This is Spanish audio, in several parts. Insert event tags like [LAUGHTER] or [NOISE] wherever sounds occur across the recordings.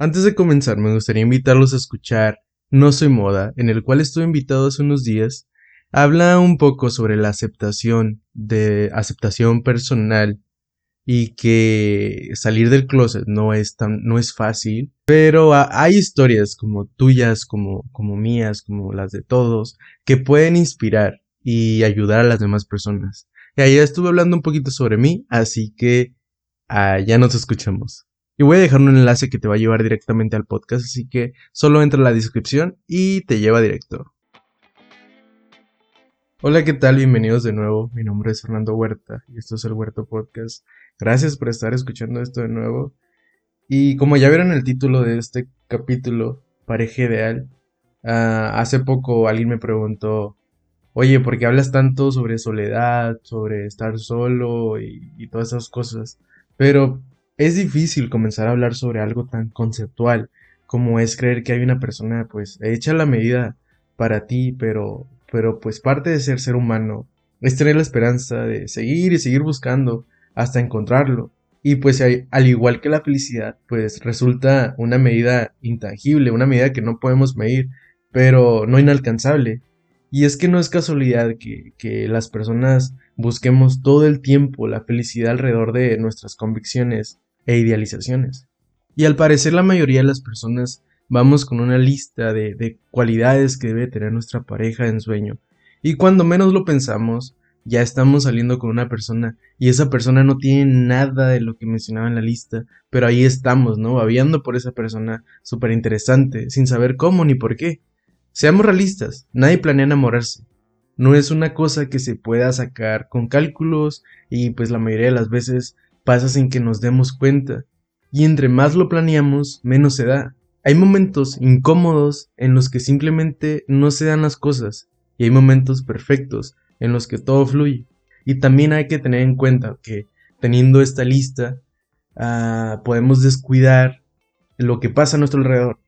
Antes de comenzar, me gustaría invitarlos a escuchar No Soy Moda, en el cual estuve invitado hace unos días. Habla un poco sobre la aceptación de aceptación personal y que salir del closet no es tan no es fácil, pero hay historias como tuyas, como como mías, como las de todos que pueden inspirar y ayudar a las demás personas. Y ahí estuve hablando un poquito sobre mí, así que ah, ya nos escuchamos. Y voy a dejar un enlace que te va a llevar directamente al podcast, así que solo entra en la descripción y te lleva directo. Hola, ¿qué tal? Bienvenidos de nuevo. Mi nombre es Fernando Huerta y esto es el Huerto Podcast. Gracias por estar escuchando esto de nuevo. Y como ya vieron el título de este capítulo, Pareja Ideal, ah, hace poco alguien me preguntó, oye, ¿por qué hablas tanto sobre soledad, sobre estar solo y todas esas cosas? Pero es difícil comenzar a hablar sobre algo tan conceptual como es creer que hay una persona pues hecha la medida para ti, pero pero pues parte de ser ser humano es tener la esperanza de seguir y seguir buscando hasta encontrarlo. Y pues al igual que la felicidad, pues resulta una medida intangible, una medida que no podemos medir, pero no inalcanzable. Y es que no es casualidad que, que las personas busquemos todo el tiempo la felicidad alrededor de nuestras convicciones e idealizaciones. Y al parecer la mayoría de las personas vamos con una lista de, cualidades que debe tener nuestra pareja en sueño. Y cuando menos lo pensamos, ya estamos saliendo con una persona y esa persona no tiene nada de lo que mencionaba en la lista, pero ahí estamos, ¿no? Babiando por esa persona súper interesante, sin saber cómo ni por qué. Seamos realistas, nadie planea enamorarse. No es una cosa que se pueda sacar con cálculos y pues la mayoría de las veces pasa sin que nos demos cuenta, y entre más lo planeamos, menos se da. Hay momentos incómodos en los que simplemente no se dan las cosas, y hay momentos perfectos en los que todo fluye. Y también hay que tener en cuenta que teniendo esta lista, ah, podemos descuidar lo que pasa a nuestro alrededor.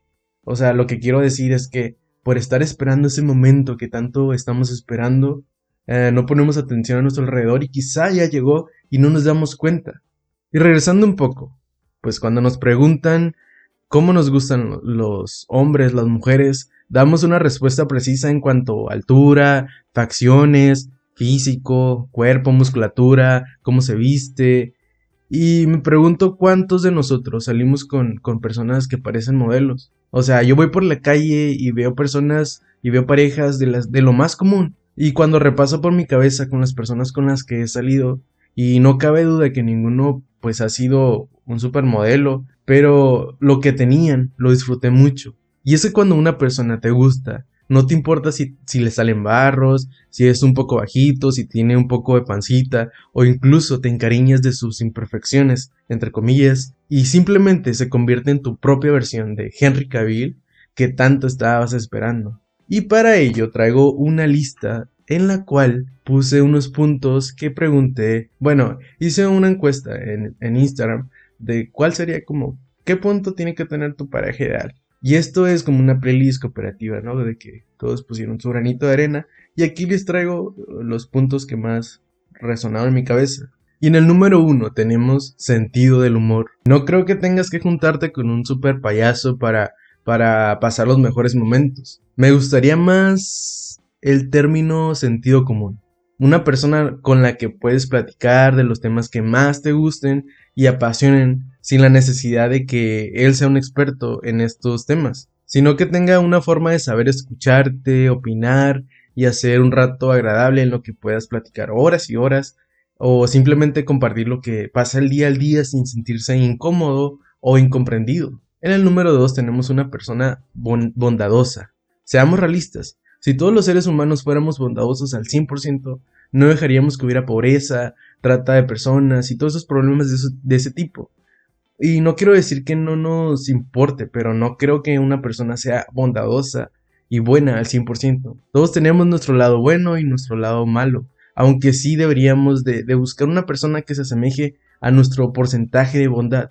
O sea, lo que quiero decir es que por estar esperando ese momento que tanto estamos esperando, eh, no ponemos atención a nuestro alrededor y quizá ya llegó y no nos damos cuenta. Y regresando un poco, pues cuando nos preguntan cómo nos gustan los hombres, las mujeres, damos una respuesta precisa en cuanto a altura, facciones, físico, cuerpo, musculatura, cómo se viste. Y me pregunto cuántos de nosotros salimos con, con personas que parecen modelos. O sea, yo voy por la calle y veo personas y veo parejas de, las, de lo más común. Y cuando repaso por mi cabeza con las personas con las que he salido, y no cabe duda que ninguno pues ha sido un supermodelo, pero lo que tenían lo disfruté mucho. Y es que cuando una persona te gusta, no te importa si, si le salen barros, si es un poco bajito, si tiene un poco de pancita, o incluso te encariñas de sus imperfecciones, entre comillas, y simplemente se convierte en tu propia versión de Henry Cavill que tanto estabas esperando. Y para ello traigo una lista en la cual puse unos puntos que pregunté, bueno, hice una encuesta en, en Instagram de cuál sería como, qué punto tiene que tener tu pareja ideal. Y esto es como una playlist cooperativa, ¿no? De que todos pusieron su granito de arena. Y aquí les traigo los puntos que más resonaron en mi cabeza. Y en el número uno tenemos sentido del humor. No creo que tengas que juntarte con un super payaso para, para pasar los mejores momentos. Me gustaría más el término sentido común. Una persona con la que puedes platicar de los temas que más te gusten y apasionen sin la necesidad de que él sea un experto en estos temas, sino que tenga una forma de saber escucharte, opinar y hacer un rato agradable en lo que puedas platicar horas y horas o simplemente compartir lo que pasa el día al día sin sentirse incómodo o incomprendido. En el número 2 tenemos una persona bondadosa. Seamos realistas, si todos los seres humanos fuéramos bondadosos al 100%, no dejaríamos que hubiera pobreza, trata de personas y todos esos problemas de, ese tipo. Y no quiero decir que no nos importe, pero no creo que una persona sea bondadosa y buena al 100%. Todos tenemos nuestro lado bueno y nuestro lado malo, aunque sí deberíamos de, buscar una persona que se asemeje a nuestro porcentaje de bondad.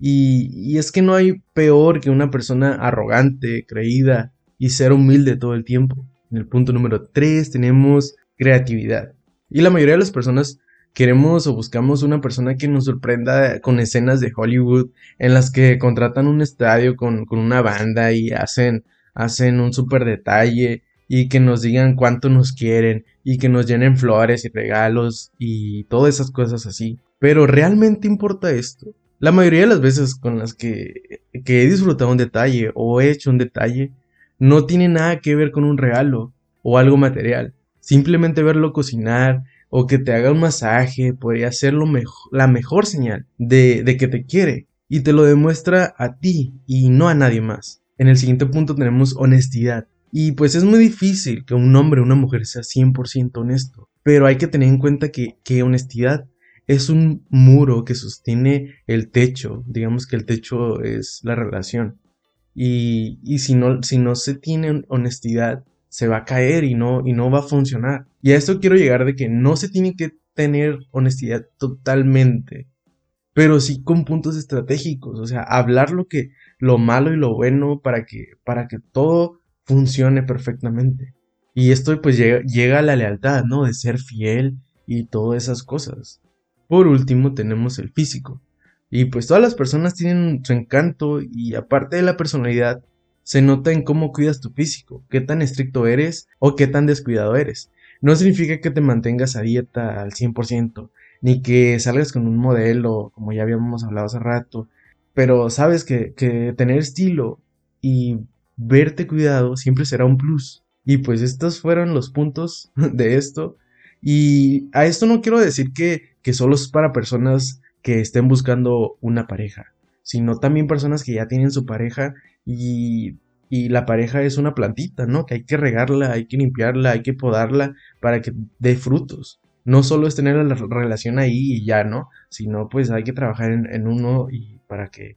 Y, y, es que no hay peor que una persona arrogante, creída, y ser humilde todo el tiempo. En el punto número 3 tenemos creatividad. Y la mayoría de las personas Queremos o buscamos una persona que nos sorprenda con escenas de Hollywood en las que contratan un estadio con, con una banda y hacen, hacen un súper detalle y que nos digan cuánto nos quieren y que nos llenen flores y regalos y todas esas cosas así. Pero ¿realmente importa esto? La mayoría de las veces con las que, que he disfrutado un detalle o he hecho un detalle no tiene nada que ver con un regalo o algo material. Simplemente verlo cocinar o que te haga un masaje podría ser lo la mejor señal de, de que te quiere y te lo demuestra a ti y no a nadie más. En el siguiente punto tenemos honestidad. Y pues es muy difícil que un hombre o una mujer sea 100% honesto, pero hay que tener en cuenta que, que honestidad es un muro que sostiene el techo, digamos que el techo es la relación. Y, si, no, si no se tiene honestidad, se va a caer y no, y no va a funcionar. Y a esto quiero llegar de que no se tiene que tener honestidad totalmente, pero sí con puntos estratégicos, o sea, hablar lo que, lo malo y lo bueno para que, para que todo funcione perfectamente. Y esto pues llega, llega a la lealtad, ¿no? De ser fiel y todas esas cosas. Por último tenemos el físico. Y pues todas las personas tienen su encanto y aparte de la personalidad, se nota en cómo cuidas tu físico, qué tan estricto eres o qué tan descuidado eres. No significa que te mantengas a dieta al 100%, ni que salgas con un modelo, como ya habíamos hablado hace rato, pero sabes que, que tener estilo y verte cuidado siempre será un plus. Y pues estos fueron los puntos [LAUGHS] de esto. Y a esto no quiero decir que, que solo es para personas que estén buscando una pareja, sino también personas que ya tienen su pareja y, y la pareja es una plantita, ¿no? Que hay que regarla, hay que limpiarla, hay que podarla para que dé frutos. No solo es tener la relación ahí y ya, ¿no? Sino pues hay que trabajar en, en uno y para que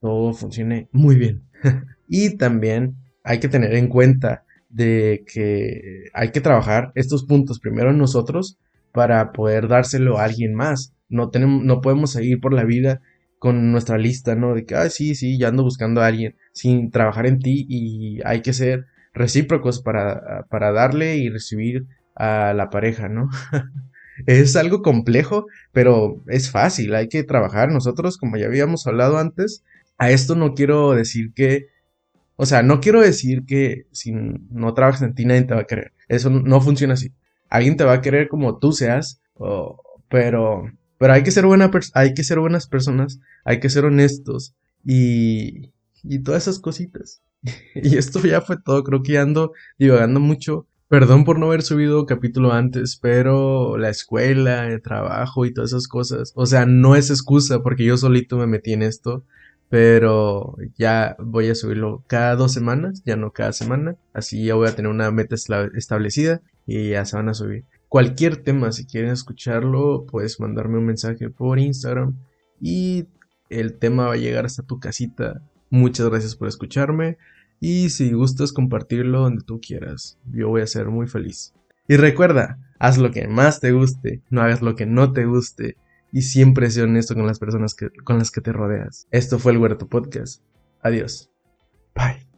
todo funcione muy bien. [LAUGHS] y también hay que tener en cuenta de que hay que trabajar estos puntos primero en nosotros para poder dárselo a alguien más. No, tenemos, no podemos seguir por la vida con nuestra lista, ¿no? De que, ah, sí, sí, ya ando buscando a alguien, sin trabajar en ti y hay que ser recíprocos para, para darle y recibir a la pareja, ¿no? [LAUGHS] es algo complejo, pero es fácil, hay que trabajar. Nosotros, como ya habíamos hablado antes, a esto no quiero decir que, o sea, no quiero decir que si no trabajas en ti nadie te va a querer. Eso no funciona así. Alguien te va a querer como tú seas, pero pero hay que ser, buena hay que ser buenas personas, hay que ser honestos y, y todas esas cositas. [LAUGHS] y esto ya fue todo, creo que ando divagando mucho. Perdón por no haber subido capítulo antes, pero la escuela, el trabajo y todas esas cosas. O sea, no es excusa porque yo solito me metí en esto. Pero ya voy a subirlo cada dos semanas, ya no cada semana. Así ya voy a tener una meta establecida y ya se van a subir cualquier tema, si quieren escucharlo, puedes mandarme un mensaje por Instagram y el tema va a llegar hasta tu casita. Muchas gracias por escucharme y si gustas compartirlo donde tú quieras, yo voy a ser muy feliz. Y recuerda, haz lo que más te guste, no hagas lo que no te guste y siempre sé honesto con las personas que, con las que te rodeas. Esto fue el Huerto Podcast. Adiós. Bye.